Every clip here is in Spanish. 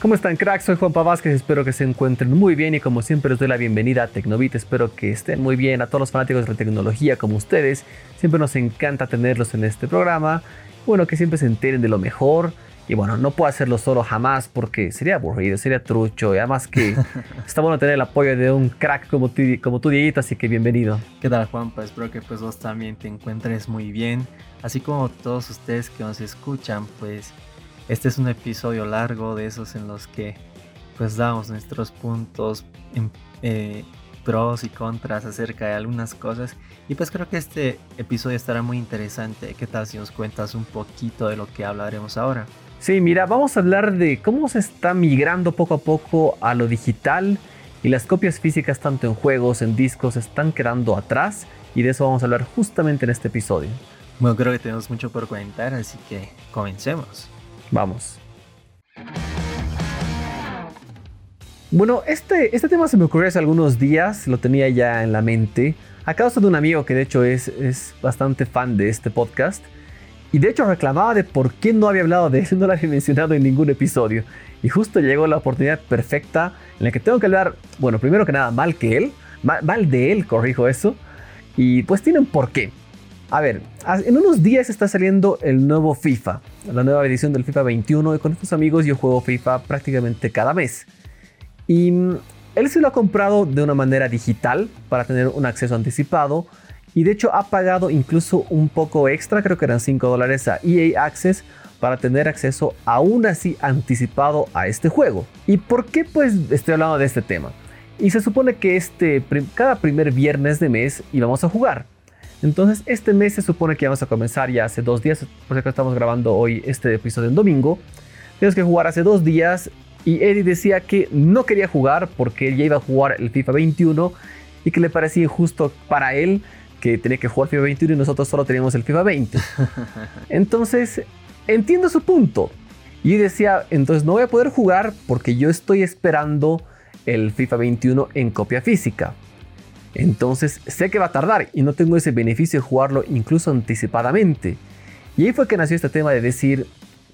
¿Cómo están cracks? Soy Juanpa Vázquez, espero que se encuentren muy bien y como siempre les doy la bienvenida a Tecnovit, espero que estén muy bien a todos los fanáticos de la tecnología como ustedes, siempre nos encanta tenerlos en este programa, bueno, que siempre se enteren de lo mejor y bueno, no puedo hacerlo solo jamás porque sería aburrido, sería trucho y además que está bueno tener el apoyo de un crack como tú, como tú Dieguito, así que bienvenido. ¿Qué tal Juanpa? Espero que pues vos también te encuentres muy bien, así como todos ustedes que nos escuchan, pues este es un episodio largo de esos en los que pues damos nuestros puntos en, eh, pros y contras acerca de algunas cosas y pues creo que este episodio estará muy interesante. ¿Qué tal si nos cuentas un poquito de lo que hablaremos ahora? Sí, mira, vamos a hablar de cómo se está migrando poco a poco a lo digital y las copias físicas tanto en juegos, en discos, están quedando atrás y de eso vamos a hablar justamente en este episodio. Bueno, creo que tenemos mucho por comentar, así que comencemos. Vamos. Bueno, este, este tema se me ocurrió hace algunos días, lo tenía ya en la mente, a causa de un amigo que de hecho es, es bastante fan de este podcast. Y de hecho reclamaba de por qué no había hablado de él, no lo había mencionado en ningún episodio. Y justo llegó la oportunidad perfecta en la que tengo que hablar, bueno, primero que nada, mal que él, mal, mal de él, corrijo eso. Y pues tiene un porqué. A ver, en unos días está saliendo el nuevo FIFA, la nueva edición del FIFA 21 y con estos amigos yo juego FIFA prácticamente cada mes. Y mm, él se lo ha comprado de una manera digital para tener un acceso anticipado y de hecho ha pagado incluso un poco extra, creo que eran 5 dólares a EA Access para tener acceso aún así anticipado a este juego. ¿Y por qué pues estoy hablando de este tema? Y se supone que este, cada primer viernes de mes íbamos a jugar. Entonces, este mes se supone que vamos a comenzar ya hace dos días, por eso estamos grabando hoy este episodio en domingo. Tenemos que jugar hace dos días y Eddie decía que no quería jugar porque él ya iba a jugar el FIFA 21 y que le parecía injusto para él que tenía que jugar FIFA 21 y nosotros solo teníamos el FIFA 20. Entonces, entiendo su punto. Y decía, entonces no voy a poder jugar porque yo estoy esperando el FIFA 21 en copia física. Entonces sé que va a tardar y no tengo ese beneficio de jugarlo incluso anticipadamente. Y ahí fue que nació este tema de decir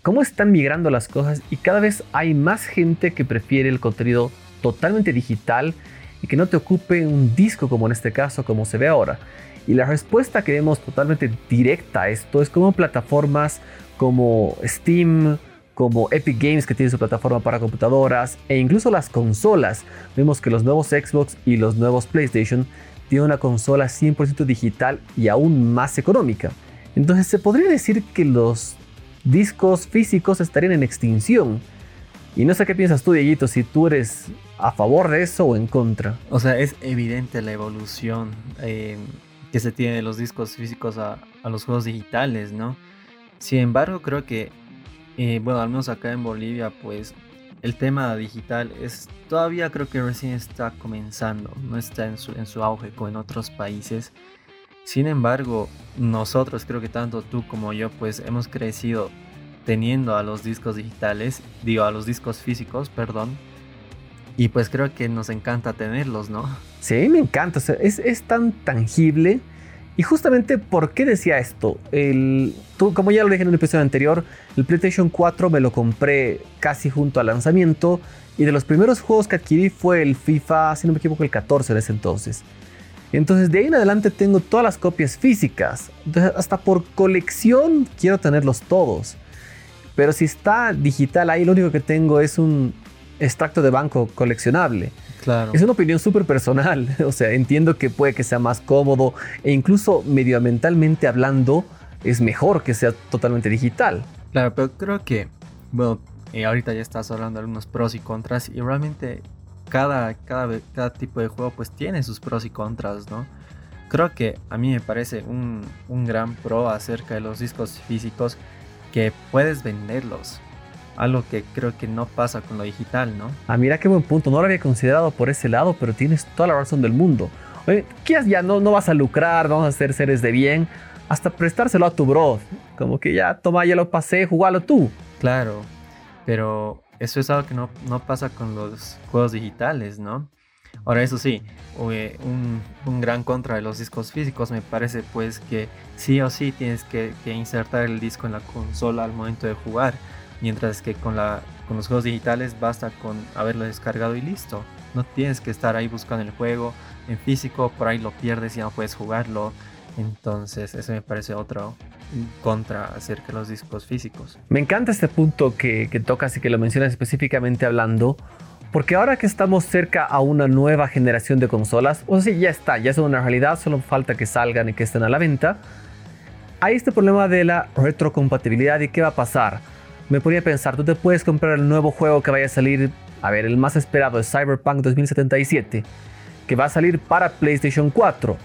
cómo están migrando las cosas y cada vez hay más gente que prefiere el contenido totalmente digital y que no te ocupe un disco como en este caso, como se ve ahora. Y la respuesta que vemos totalmente directa a esto es como plataformas como Steam, como Epic Games que tiene su plataforma para computadoras e incluso las consolas. Vemos que los nuevos Xbox y los nuevos PlayStation tienen una consola 100% digital y aún más económica. Entonces se podría decir que los discos físicos estarían en extinción. Y no sé qué piensas tú, Dieguito, si tú eres a favor de eso o en contra. O sea, es evidente la evolución eh, que se tiene de los discos físicos a, a los juegos digitales, ¿no? Sin embargo, creo que eh, bueno, al menos acá en Bolivia, pues el tema digital es todavía creo que recién está comenzando, no está en su, en su auge como en otros países. Sin embargo, nosotros, creo que tanto tú como yo, pues hemos crecido teniendo a los discos digitales, digo, a los discos físicos, perdón. Y pues creo que nos encanta tenerlos, ¿no? Sí, me encanta, es, es tan tangible y justamente, ¿por qué decía esto? El, como ya lo dije en un episodio anterior, el PlayStation 4 me lo compré casi junto al lanzamiento y de los primeros juegos que adquirí fue el FIFA, si no me equivoco, el 14 de ese entonces. Entonces de ahí en adelante tengo todas las copias físicas. Entonces hasta por colección quiero tenerlos todos. Pero si está digital ahí, lo único que tengo es un extracto de banco coleccionable. Es una opinión súper personal. O sea, entiendo que puede que sea más cómodo e incluso medioambientalmente hablando es mejor que sea totalmente digital. Claro, pero creo que, bueno, eh, ahorita ya estás hablando de algunos pros y contras y realmente cada, cada, cada tipo de juego pues tiene sus pros y contras, ¿no? Creo que a mí me parece un, un gran pro acerca de los discos físicos que puedes venderlos algo que creo que no pasa con lo digital, ¿no? Ah, mira qué buen punto, no lo había considerado por ese lado, pero tienes toda la razón del mundo. Oye, ¿qué ya no, no vas a lucrar, vamos a hacer seres de bien, hasta prestárselo a tu bro, como que ya, toma, ya lo pasé, jugalo tú. Claro, pero eso es algo que no, no pasa con los juegos digitales, ¿no? Ahora, eso sí, un, un, gran contra de los discos físicos me parece pues que sí o sí tienes que, que insertar el disco en la consola al momento de jugar Mientras que con, la, con los juegos digitales basta con haberlo descargado y listo. No tienes que estar ahí buscando el juego en físico, por ahí lo pierdes y no puedes jugarlo. Entonces, eso me parece otro contra acerca de los discos físicos. Me encanta este punto que, que tocas y que lo mencionas específicamente hablando, porque ahora que estamos cerca a una nueva generación de consolas, o sea, ya está, ya son una realidad, solo falta que salgan y que estén a la venta. Hay este problema de la retrocompatibilidad y qué va a pasar. Me ponía a pensar, tú te puedes comprar el nuevo juego que vaya a salir, a ver, el más esperado es Cyberpunk 2077, que va a salir para PlayStation 4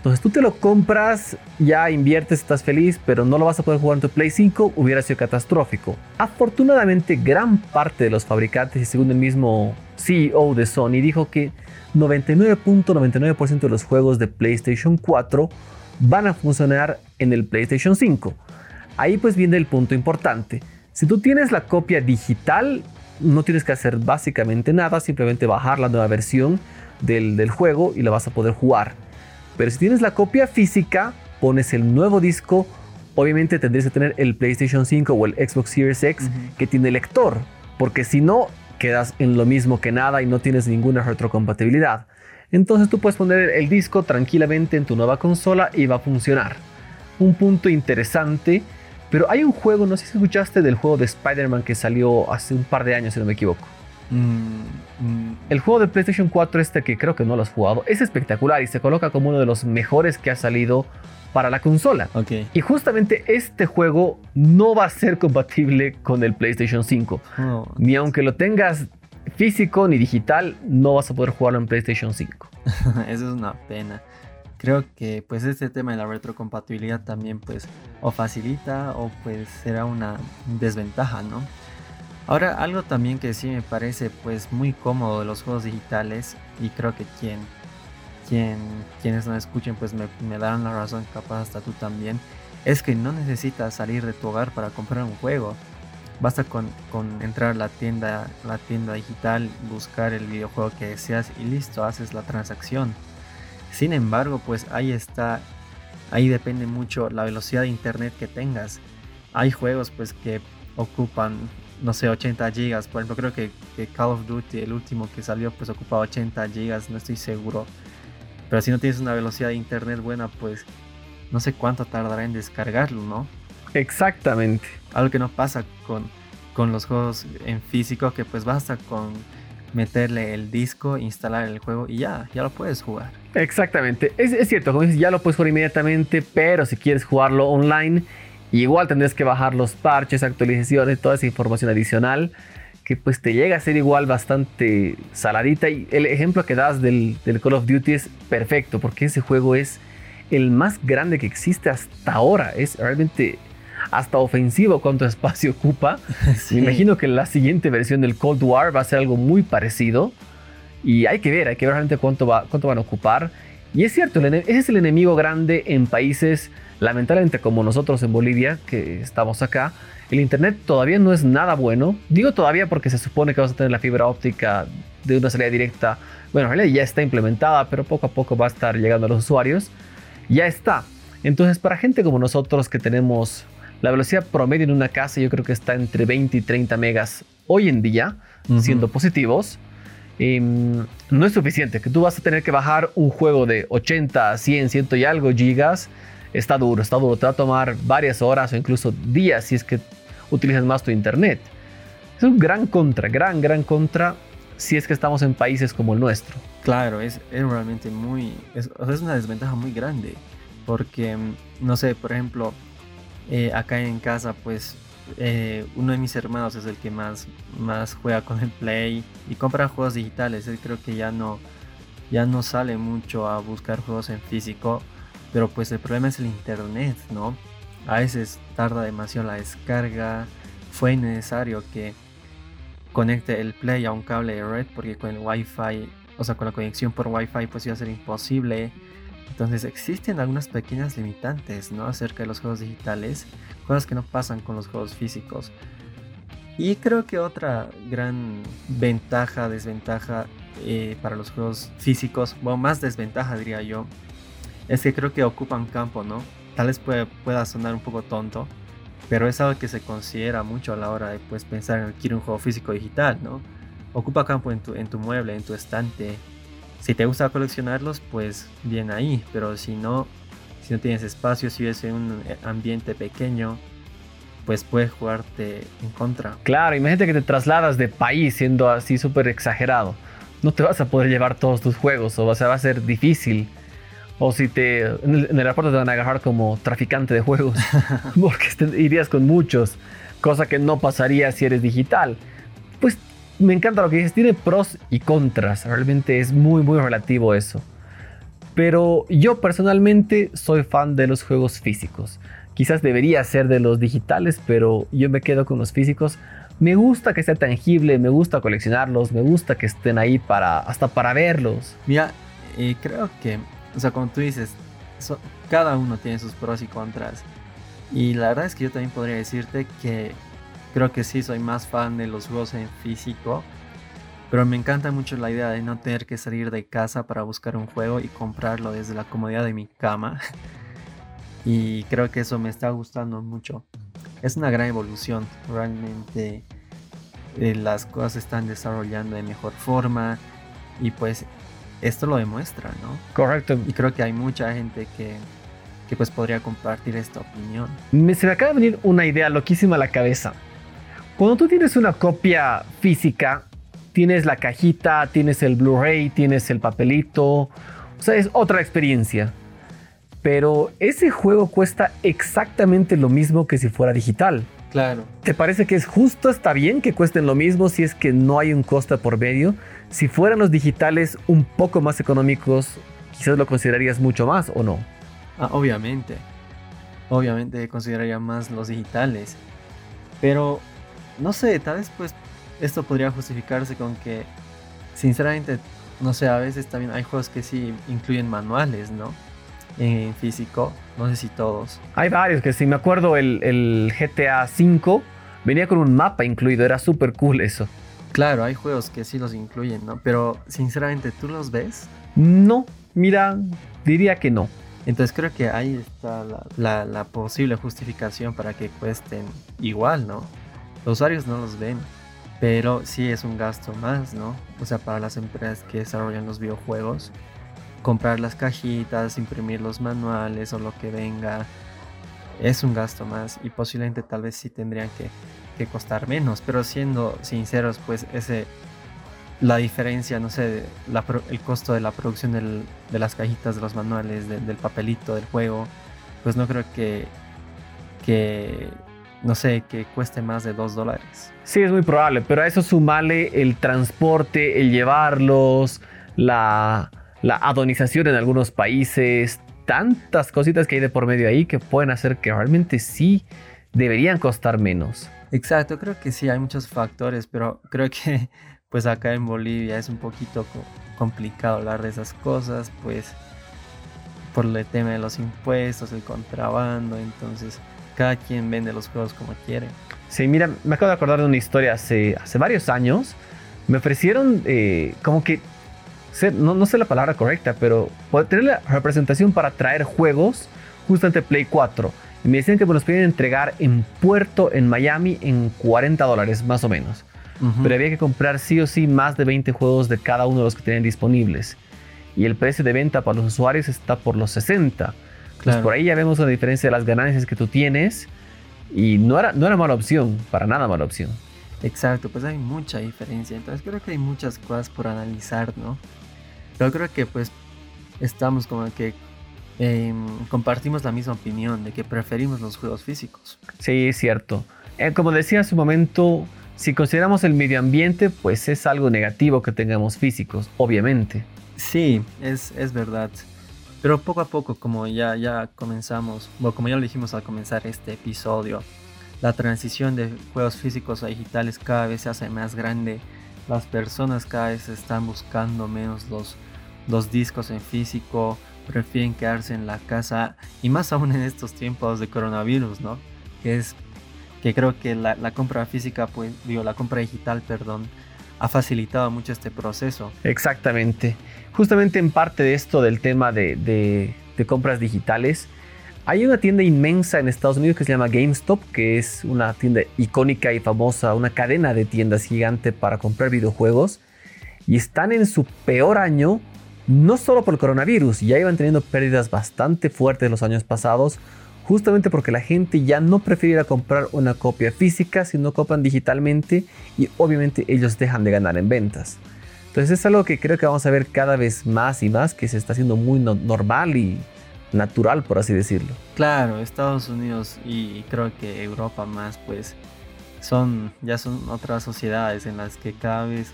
entonces tú te lo compras, ya inviertes, estás feliz, pero no lo vas a poder jugar en tu Play 5, hubiera sido catastrófico. Afortunadamente, gran parte de los fabricantes, y según el mismo CEO de Sony, dijo que 99.99% de los juegos de PlayStation 4 van a funcionar en el PlayStation 5. Ahí pues viene el punto importante. Si tú tienes la copia digital, no tienes que hacer básicamente nada, simplemente bajar la nueva versión del, del juego y la vas a poder jugar. Pero si tienes la copia física, pones el nuevo disco, obviamente tendrías que tener el PlayStation 5 o el Xbox Series X que tiene lector, porque si no, quedas en lo mismo que nada y no tienes ninguna retrocompatibilidad. Entonces tú puedes poner el disco tranquilamente en tu nueva consola y va a funcionar. Un punto interesante, pero hay un juego, no sé si escuchaste del juego de Spider-Man que salió hace un par de años, si no me equivoco. Mm, mm. El juego de PlayStation 4 este que creo que no lo has jugado es espectacular y se coloca como uno de los mejores que ha salido para la consola. Y justamente este juego no va a ser compatible con el PlayStation 5. Ni aunque lo tengas físico ni digital, no vas a poder jugarlo en PlayStation 5. Eso es una pena. Creo que pues este tema de la retrocompatibilidad también pues o facilita o pues será una desventaja, ¿no? Ahora, algo también que sí me parece pues muy cómodo de los juegos digitales y creo que quien, quien quienes no escuchen pues me, me darán la razón, capaz hasta tú también, es que no necesitas salir de tu hogar para comprar un juego. Basta con, con, entrar a la tienda, la tienda digital, buscar el videojuego que deseas y listo, haces la transacción. Sin embargo, pues ahí está, ahí depende mucho la velocidad de internet que tengas. Hay juegos pues que ocupan no sé, 80 gigas. Por ejemplo, creo que, Call of Duty, el último que salió, pues ocupaba 80 gigas, no estoy seguro. Pero si no tienes una velocidad de internet buena, pues no sé cuánto tardará en descargarlo, ¿no? Exactamente. Algo que no pasa con, con los juegos en físico, que pues basta con meterle el disco, instalar el juego y ya, ya lo puedes jugar. Exactamente. Es, es cierto, como dices, ya lo puedes jugar inmediatamente, pero si quieres jugarlo online igual tendrías que bajar los parches, actualizaciones, toda esa información adicional que pues te llega a ser igual bastante saladita. Y el ejemplo que das del, Call of Duty es perfecto porque ese juego es el más grande que existe hasta ahora. Es realmente hasta ofensivo cuánto espacio ocupa. Me imagino que la siguiente versión del Cold War va a ser algo muy parecido. Y hay que ver, hay que ver realmente cuánto, va, cuánto van a ocupar. Y es cierto, ese es el enemigo grande en países Lamentablemente como nosotros en Bolivia, que estamos acá, el Internet todavía no es nada bueno. Digo todavía porque se supone que vamos a tener la fibra óptica de una salida directa. Bueno, en realidad ya está implementada, pero poco a poco va a estar llegando a los usuarios. Ya está. Entonces para gente como nosotros que tenemos la velocidad promedio en una casa, yo creo que está entre 20 y 30 megas hoy en día, siendo positivos. Em, no es suficiente, que tú vas a tener que bajar un juego de 80, 100, 100 y algo gigas está duro, está duro. Te va a tomar varias horas o incluso días si es que utilizas más tu internet. Es un gran contra, gran, gran contra si es que estamos en países como el nuestro. Claro, es, realmente muy, es, una desventaja muy grande. Porque, mm, no sé, por ejemplo, eh, acá en casa, pues eh, uno de mis hermanos es el que más, más juega con el Play y compra juegos digitales. Él creo que ya no, ya no sale mucho a buscar juegos en físico pero pues el problema es el internet, ¿no? A veces tarda demasiado la descarga. Fue necesario que conecte el Play a un cable de red porque con el Wi-Fi, o sea, con la conexión por Wi-Fi pues iba a ser imposible. Entonces existen algunas pequeñas limitantes, ¿no? Acerca de los juegos digitales, cosas que no pasan con los juegos físicos. Y creo que otra gran ventaja, desventaja eh, para los juegos físicos, bueno, más desventaja diría yo, es que creo que ocupan campo, ¿no? Tal vez pueda sonar un poco tonto, pero es algo que se considera mucho a la hora de pues, pensar en adquirir un juego físico digital, ¿no? Ocupa campo en tu, en tu mueble, en tu estante. Si te gusta coleccionarlos, pues bien ahí, pero si no, si no tienes espacio, si vives en un ambiente pequeño, pues puedes jugarte en contra. Claro, imagínate que te trasladas de país siendo así súper exagerado. No te vas a poder llevar todos tus juegos, o sea, va a ser difícil. O si te en el, aeropuerto te van a agarrar como traficante de juegos, porque irías con muchos, cosa que no pasaría si eres digital. Pues me encanta lo que dices, tiene pros y contras, realmente es muy, muy relativo eso. Pero yo personalmente soy fan de los juegos físicos. Quizás debería ser de los digitales, pero yo me quedo con los físicos. Me gusta que sea tangible, me gusta coleccionarlos, me gusta que estén ahí para hasta para verlos. Mira, eh, creo que o sea, como tú dices, cada uno tiene sus pros y contras. Y la verdad es que yo también podría decirte que creo que sí soy más fan de los juegos en físico. Pero me encanta mucho la idea de no tener que salir de casa para buscar un juego y comprarlo desde la comodidad de mi cama. Y creo que eso me está gustando mucho. Es una gran evolución. Realmente eh, las cosas se están desarrollando de mejor forma. Y pues esto lo demuestra, ¿no? Correcto. Y creo que hay mucha gente que, que pues podría compartir esta opinión. Me, se me acaba de venir una idea loquísima a la cabeza. Cuando tú tienes una copia física, tienes la cajita, tienes el Blu-ray, tienes el papelito, o sea, es otra experiencia. Pero ese juego cuesta exactamente lo mismo que si fuera digital. Claro. ¿Te parece que es justo, está bien que cuesten lo mismo si es que no hay un coste por medio? Si fueran los digitales un poco más económicos, quizás lo considerarías mucho más o no. Ah, obviamente. Obviamente consideraría más los digitales. Pero, no sé, tal vez pues esto podría justificarse con que, sinceramente, no sé, a veces también hay juegos que sí incluyen manuales, ¿no? En físico, no sé si todos. Hay varios que sí, me acuerdo el, el GTA V venía con un mapa incluido, era súper cool eso. Claro, hay juegos que sí los incluyen, ¿no? Pero sinceramente, ¿tú los ves? No, mira, diría que no. Entonces creo que ahí está la, posible justificación para que cuesten igual, ¿no? Los usuarios no los ven, pero sí es un gasto más, ¿no? O sea, para las empresas que desarrollan los videojuegos, comprar las cajitas, imprimir los manuales o lo que venga, es un gasto más y posiblemente tal vez sí tendrían que costar menos, pero siendo sinceros, pues ese la diferencia, no sé, el costo de la producción de las cajitas, de los manuales, del papelito, del juego, pues no creo que, que, no sé, que cueste más de dos dólares. Sí, es muy probable, pero a eso sumale el transporte, el llevarlos, la, la adonización en algunos países, tantas cositas que hay de por medio ahí que pueden hacer que realmente sí deberían costar menos. Exacto, creo que sí, hay muchos factores, pero creo que pues acá en Bolivia es un poquito complicado hablar de esas cosas, pues por el tema de los impuestos, el contrabando, entonces cada quien vende los juegos como quiere. Sí, mira, me acabo de acordar de una historia hace, hace varios años. Me ofrecieron eh, como que, no, no sé la palabra correcta, pero tener la representación para traer juegos justamente Play 4 y me decían que me los podían entregar en puerto en Miami en 40 dólares más o menos. Pero había que comprar sí o sí más de 20 juegos de cada uno de los que tenían disponibles. Y el precio de venta para los usuarios está por los 60. Entonces por ahí ya vemos la diferencia de las ganancias que tú tienes. Y no era, no era mala opción, para nada mala opción. Exacto, pues hay mucha diferencia. Entonces creo que hay muchas cosas por analizar, ¿no? Pero creo que pues estamos como que Em, compartimos la misma opinión de que preferimos los juegos físicos. Sí, es cierto. Eh, como decía hace un momento, si consideramos el medio ambiente, pues es algo negativo que tengamos físicos, obviamente. Sí, es, es verdad. Pero poco a poco, como ya, ya comenzamos, o como ya lo dijimos al comenzar este episodio, la transición de juegos físicos a digitales cada vez se hace más grande. Las personas cada vez están buscando menos los, los discos en físico, prefieren quedarse en la casa y más aún en estos tiempos de coronavirus, ¿no? Que es que creo que la, compra física, pues digo, la compra digital, perdón, ha facilitado mucho este proceso. Exactamente. Justamente en parte de esto del tema de, compras digitales, Hay una tienda inmensa en Estados Unidos que se llama GameStop, que es una tienda icónica y famosa, una cadena de tiendas gigante para comprar videojuegos. Y están en su peor año, no solo por el coronavirus, ya iban teniendo pérdidas bastante fuertes los años pasados, justamente porque la gente ya no prefiere comprar una copia física, sino compran digitalmente y obviamente ellos dejan de ganar en ventas. Entonces es algo que creo que vamos a ver cada vez más y más, que se está haciendo muy normal y natural, por así decirlo. Claro, Estados Unidos y creo que Europa más, pues son ya son otras sociedades en las que cada vez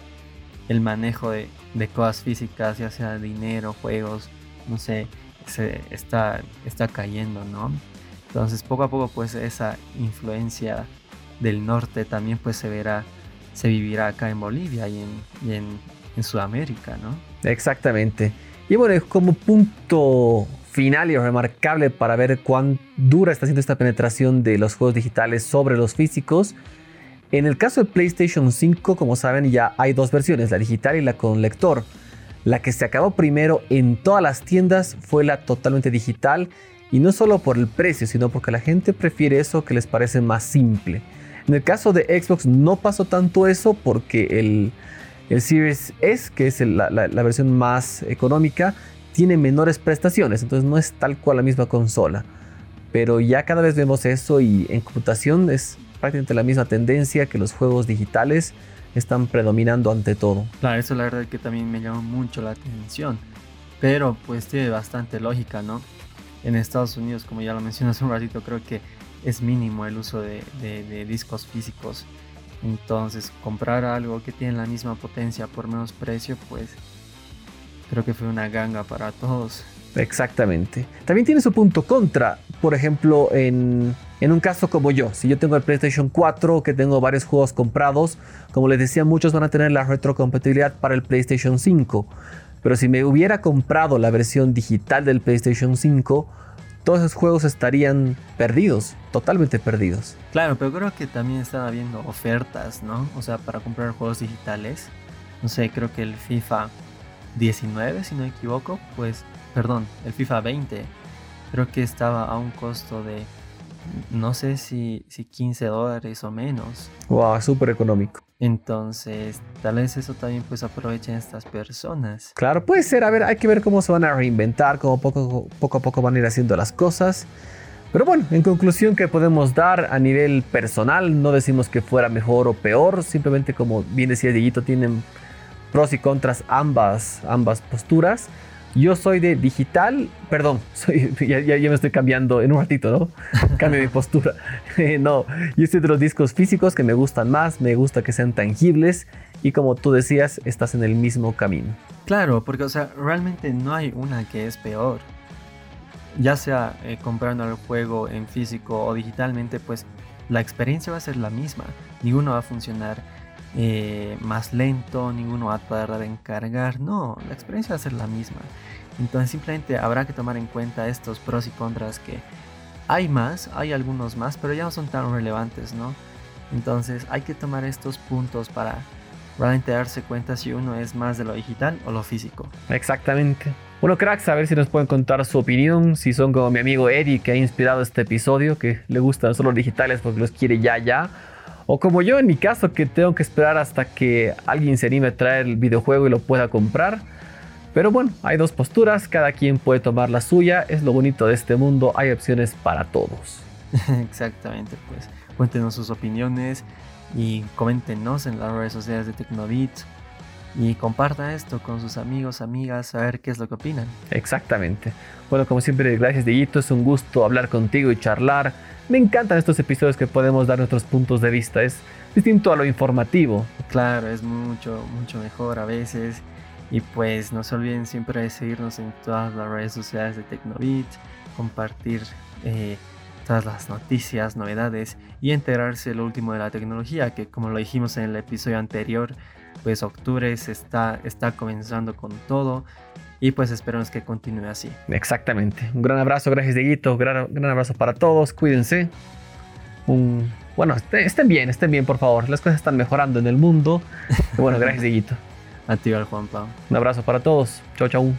el manejo de, de cosas físicas, ya sea dinero, juegos, no sé, se está, está cayendo, ¿no? Entonces poco a poco pues esa influencia del norte también pues se verá, se vivirá acá en Bolivia y en, en, en Sudamérica, ¿no? Exactamente. Y bueno, como punto final y remarcable para ver cuán dura está siendo esta penetración de los juegos digitales sobre los físicos. En el caso de PlayStation 5, como saben, ya hay dos versiones, la digital y la con lector. La que se acabó primero en todas las tiendas fue la totalmente digital y no solo por el precio, sino porque la gente prefiere eso que les parece más simple. En el caso de Xbox no pasó tanto eso porque el, el Series S, que es la, la, versión más económica, tiene menores prestaciones, entonces no es tal cual la misma consola. Pero ya cada vez vemos eso y en computación es prácticamente la misma tendencia que los juegos digitales están predominando ante todo. Claro, eso la verdad que también me llama mucho la atención. Pero pues tiene bastante lógica, ¿no? En Estados Unidos, como ya lo mencioné hace un ratito, creo que es mínimo el uso de, discos físicos. Entonces, comprar algo que tiene la misma potencia por menos precio, pues creo que fue una ganga para todos. Exactamente. También tiene su punto contra. Por ejemplo, en, en, un caso como yo, si yo tengo el PlayStation 4, que tengo varios juegos comprados, como les decía, muchos van a tener la retrocompatibilidad para el PlayStation 5. Pero si me hubiera comprado la versión digital del PlayStation 5, todos esos juegos estarían perdidos, totalmente perdidos. Claro, pero creo que también están habiendo ofertas, ¿no? O sea, para comprar juegos digitales. No sé, creo que el FIFA 19, si no me equivoco, pues, perdón, el FIFA 20, creo que estaba a un costo de, no sé si, si 15 dólares o menos. Wow, súper económico. Entonces, tal vez eso también pues aprovechen estas personas. Claro, puede ser. A ver, hay que ver cómo se van a reinventar, cómo poco, poco a poco van a ir haciendo las cosas. Pero bueno, en conclusión que podemos dar a nivel personal, no decimos que fuera mejor o peor, simplemente como bien decía Dieguito, tienen pros y contras ambas, ambas posturas. Yo soy de digital, perdón, soy, ya, me estoy cambiando en un ratito, ¿no? Cambio mi postura. no, yo soy de los discos físicos que me gustan más, me gusta que sean tangibles y como tú decías, estás en el mismo camino. Claro, porque o sea, realmente no hay una que es peor. Ya sea eh, comprando el juego en físico o digitalmente, pues la experiencia va a ser la misma. Ninguno va a funcionar eh, más lento, ninguno va a tardar en cargar. No, la experiencia va a ser la misma. Entonces simplemente habrá que tomar en cuenta estos pros y contras que hay más, hay algunos más, pero ya no son tan relevantes, ¿no? Entonces hay que tomar estos puntos para realmente darse cuenta si uno es más de lo digital o lo físico. Exactamente. Bueno, cracks, a ver si nos pueden contar su opinión, si son como mi amigo Eddie que ha inspirado este episodio, que le gustan solo digitales porque los quiere ya, ya o como yo en mi caso, que tengo que esperar hasta que alguien se anime a traer el videojuego y lo pueda comprar. Pero bueno, hay dos posturas, cada quien puede tomar la suya. Es lo bonito de este mundo, hay opciones para todos. Exactamente, pues cuéntenos sus opiniones y coméntenos en las redes sociales de Tecnobits y compartan esto con sus amigos, amigas, a ver qué es lo que opinan. Exactamente. Bueno, como siempre, gracias Dieguito, es un gusto hablar contigo y charlar me encantan estos episodios que podemos dar nuestros puntos de vista. Es distinto a lo informativo. Claro, es mucho, mucho mejor a veces. Y pues no se olviden siempre de seguirnos en todas las redes sociales de Tecnobit, compartir eh, todas las noticias, novedades y enterarse lo último de la tecnología, que como lo dijimos en el episodio anterior, pues octubre se está, está comenzando con todo y pues esperamos que continúe así. Exactamente. Un gran abrazo, gracias Dieguito, gran, gran abrazo para todos, cuídense. Un, bueno, estén bien, estén bien por favor, las cosas están mejorando en el mundo. bueno, gracias Dieguito. A ti, Juan Pablo. Un abrazo para todos, chau chau.